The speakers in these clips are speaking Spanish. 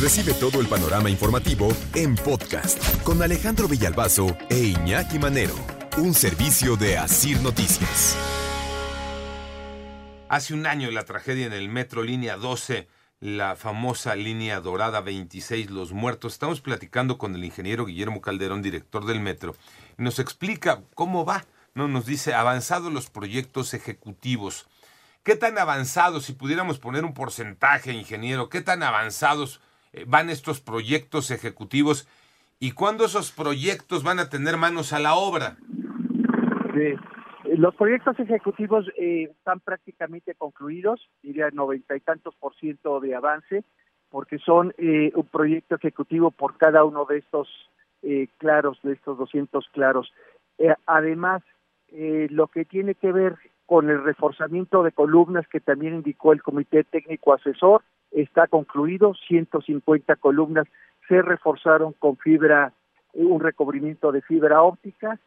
Recibe todo el panorama informativo en podcast con Alejandro Villalbazo e Iñaki Manero, un servicio de Asir Noticias. Hace un año la tragedia en el metro línea 12, la famosa línea dorada 26, Los Muertos. Estamos platicando con el ingeniero Guillermo Calderón, director del metro, nos explica cómo va. No nos dice avanzados los proyectos ejecutivos. ¿Qué tan avanzados, si pudiéramos poner un porcentaje, ingeniero, qué tan avanzados van estos proyectos ejecutivos y cuándo esos proyectos van a tener manos a la obra. Los proyectos ejecutivos eh, están prácticamente concluidos, diría noventa y tantos por ciento de avance, porque son eh, un proyecto ejecutivo por cada uno de estos claros, de estos 200 claros. además, lo que tiene que ver con el reforzamiento de columnas que también indicó el Comité Técnico Asesor, está concluido, 150 columnas se reforzaron con fibra, un recubrimiento de fibra óptica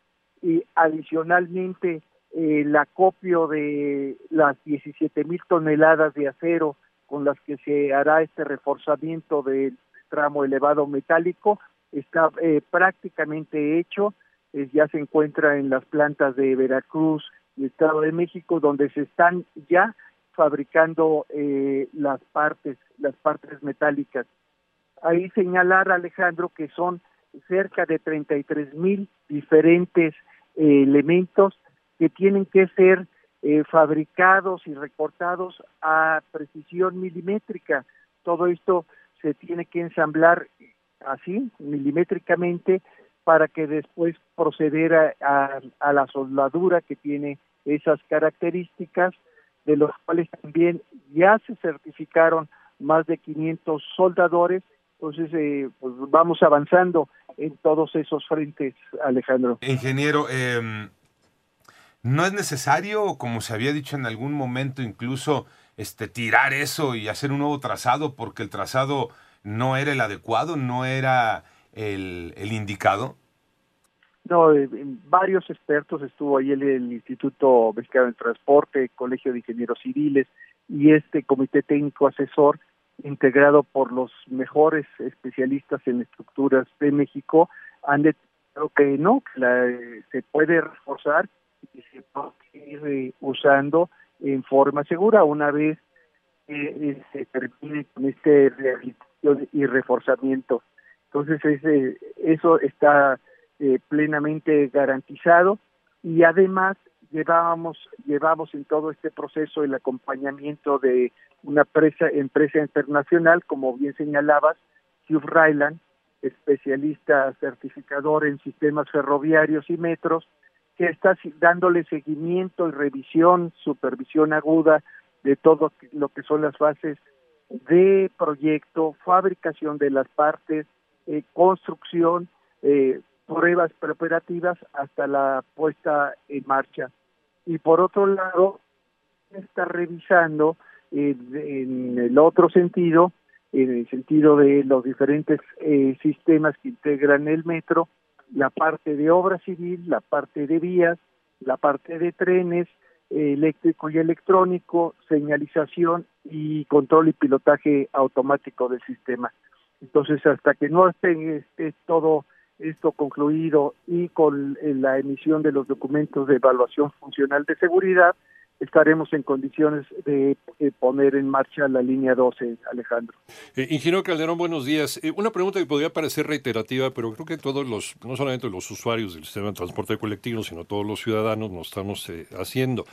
y adicionalmente el acopio de las 17 mil toneladas de acero con las que se hará este reforzamiento del tramo elevado metálico está eh, prácticamente hecho, eh, ya se encuentra en las plantas de Veracruz y Estado de México donde se están ya fabricando eh, las partes, las partes metálicas. Ahí señalar, Alejandro, que son cerca de 33 mil diferentes eh, elementos que tienen que ser eh, fabricados y recortados a precisión milimétrica. Todo esto se tiene que ensamblar así, milimétricamente, para que después proceder a, a la soldadura que tiene esas características de los cuales también ya se certificaron más de 500 soldadores. Entonces, eh, pues vamos avanzando en todos esos frentes, Alejandro. Ingeniero, eh, ¿no es necesario, como se había dicho en algún momento, incluso este, tirar eso y hacer un nuevo trazado porque el trazado no era el adecuado, no era el indicado? No, eh, varios expertos, estuvo ahí el, el Instituto Mexicano de Transporte, Colegio de Ingenieros Civiles y este comité técnico asesor integrado por los mejores especialistas en estructuras de México han detectado que no, que la, se puede reforzar y se puede ir eh, usando en forma segura una vez que se termine con este rehabilitación y reforzamiento. Entonces ese, eso está eh, plenamente garantizado. Y además llevábamos llevamos en todo este proceso el acompañamiento de una empresa, empresa internacional como bien señalabas Hugh Ryland especialista certificador en sistemas ferroviarios y metros que está dándole seguimiento y revisión supervisión aguda de todo lo que son las fases de proyecto fabricación de las partes eh, construcción eh, pruebas preparativas hasta la puesta en marcha. Y por otro lado, está revisando eh, en el otro sentido, en el sentido de los diferentes eh, sistemas que integran el metro, la parte de obra civil, la parte de vías, la parte de trenes, eléctrico y electrónico, señalización y control y pilotaje automático del sistema. Entonces, hasta que no esté, esté todo esto concluido y con eh, la emisión de los documentos de evaluación funcional de seguridad, estaremos en condiciones de eh, poner en marcha la línea 12, Alejandro. Eh, ingeniero Calderón, buenos días. una pregunta que podría parecer reiterativa, pero creo que todos los, no solamente los usuarios del sistema de transporte colectivo, sino todos los ciudadanos nos estamos haciendo.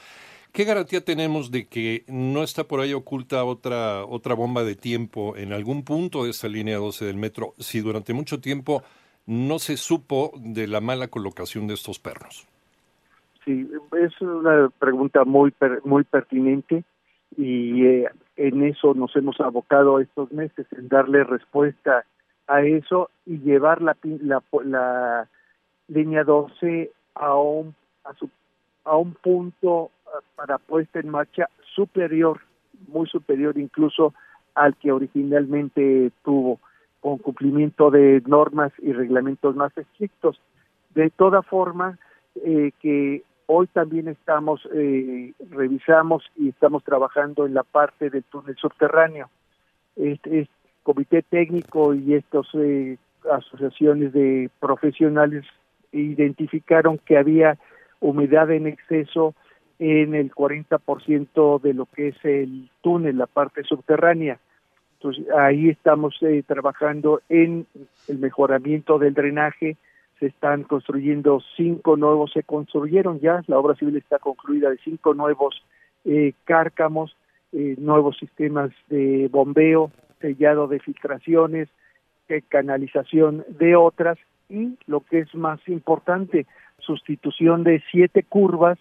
¿Qué garantía tenemos de que no está por ahí oculta otra, otra bomba de tiempo en algún punto de esta línea 12 del metro si durante mucho tiempo no se supo de la mala colocación de estos perros? Sí, es una pregunta muy muy pertinente y eh, en eso nos hemos abocado estos meses en darle respuesta a eso y llevar la la, la línea 12 a un a, su, a un punto para puesta en marcha superior, muy superior incluso al que originalmente tuvo con cumplimiento de normas y reglamentos más estrictos. De toda forma, eh, que hoy también estamos, eh, revisamos y estamos trabajando en la parte del túnel subterráneo. Este, comité técnico y estas eh, asociaciones de profesionales identificaron que había humedad en exceso en el 40% de lo que es el túnel, la parte subterránea. Ahí estamos eh, trabajando en el mejoramiento del drenaje. Se están construyendo cinco nuevos, se construyeron ya, la obra civil está concluida de cinco nuevos eh, cárcamos, eh, nuevos sistemas de bombeo, sellado de filtraciones, canalización de otras y lo que es más importante, sustitución de siete curvas,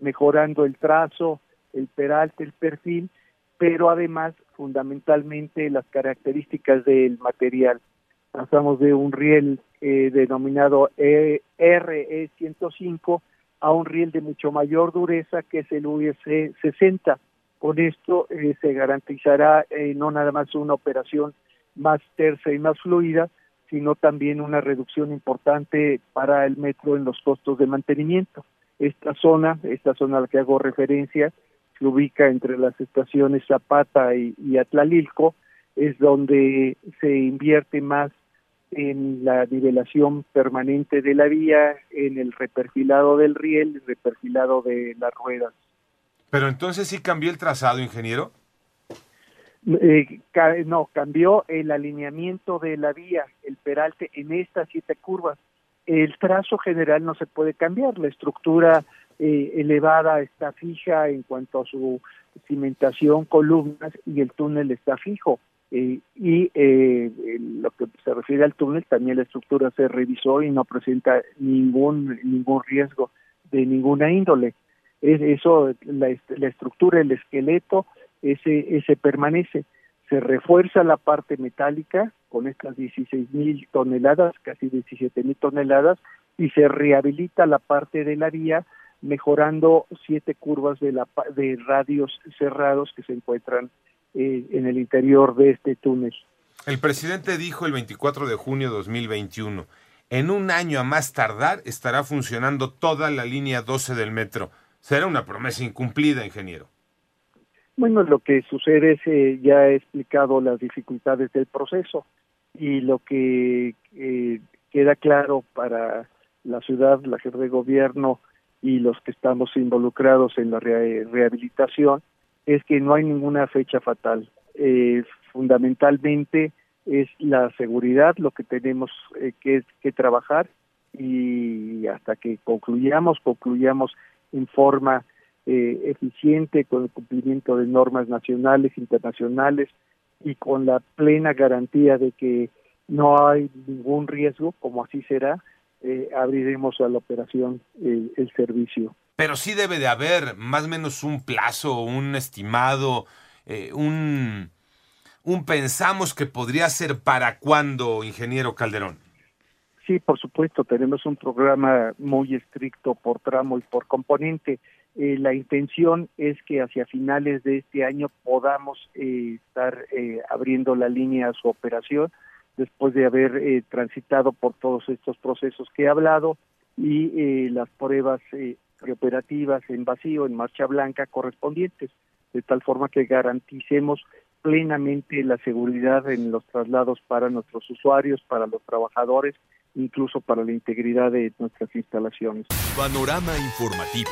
mejorando el trazo, el peralte, el perfil, pero además fundamentalmente las características del material. Pasamos de un riel eh, denominado e, RE105 a un riel de mucho mayor dureza que es el US 60. Con esto eh, se garantizará eh, no nada más una operación más tersa y más fluida, sino también una reducción importante para el metro en los costos de mantenimiento. Esta zona, esta zona a la que hago referencia, se ubica entre las estaciones Zapata y, Atlalilco, es donde se invierte más en la nivelación permanente de la vía, en el reperfilado del riel, el reperfilado de las ruedas. Pero entonces sí cambió el trazado, ingeniero. Eh, no, cambió el alineamiento de la vía, el peralte en estas siete curvas. El trazo general no se puede cambiar, la estructura eh, elevada está fija en cuanto a su cimentación, columnas y el túnel está fijo. Eh, y eh, lo que se refiere al túnel, también la estructura se revisó y no presenta ningún ningún riesgo de ninguna índole. Es, eso, la, la estructura, el esqueleto, ese, ese permanece. Se refuerza la parte metálica con estas 16 mil toneladas, casi 17 mil toneladas, y se rehabilita la parte de la vía mejorando siete curvas de, la, de radios cerrados que se encuentran eh, en el interior de este túnel. El presidente dijo el 24 de junio de 2021, en un año a más tardar estará funcionando toda la línea 12 del metro. Será una promesa incumplida, ingeniero. Bueno, lo que sucede es, eh, ya he explicado las dificultades del proceso y lo que eh, queda claro para la ciudad, la jefe de gobierno y los que estamos involucrados en la rehabilitación es que no hay ninguna fecha fatal. Eh, fundamentalmente es la seguridad lo que tenemos que, que trabajar y hasta que concluyamos, concluyamos en forma eh, eficiente con el cumplimiento de normas nacionales, internacionales y con la plena garantía de que no hay ningún riesgo, como así será, eh, abriremos a la operación el servicio. Pero sí debe de haber más o menos un plazo, un estimado, eh, un, un pensamos que podría ser para cuándo, ingeniero Calderón. Sí, por supuesto, tenemos un programa muy estricto por tramo y por componente. Eh, la intención es que hacia finales de este año podamos eh, estar eh, abriendo la línea a su operación después de haber transitado por todos estos procesos que he hablado y las pruebas operativas en vacío, en marcha blanca correspondientes, de tal forma que garanticemos plenamente la seguridad en los traslados para nuestros usuarios, para los trabajadores, incluso para la integridad de nuestras instalaciones. Panorama informativo.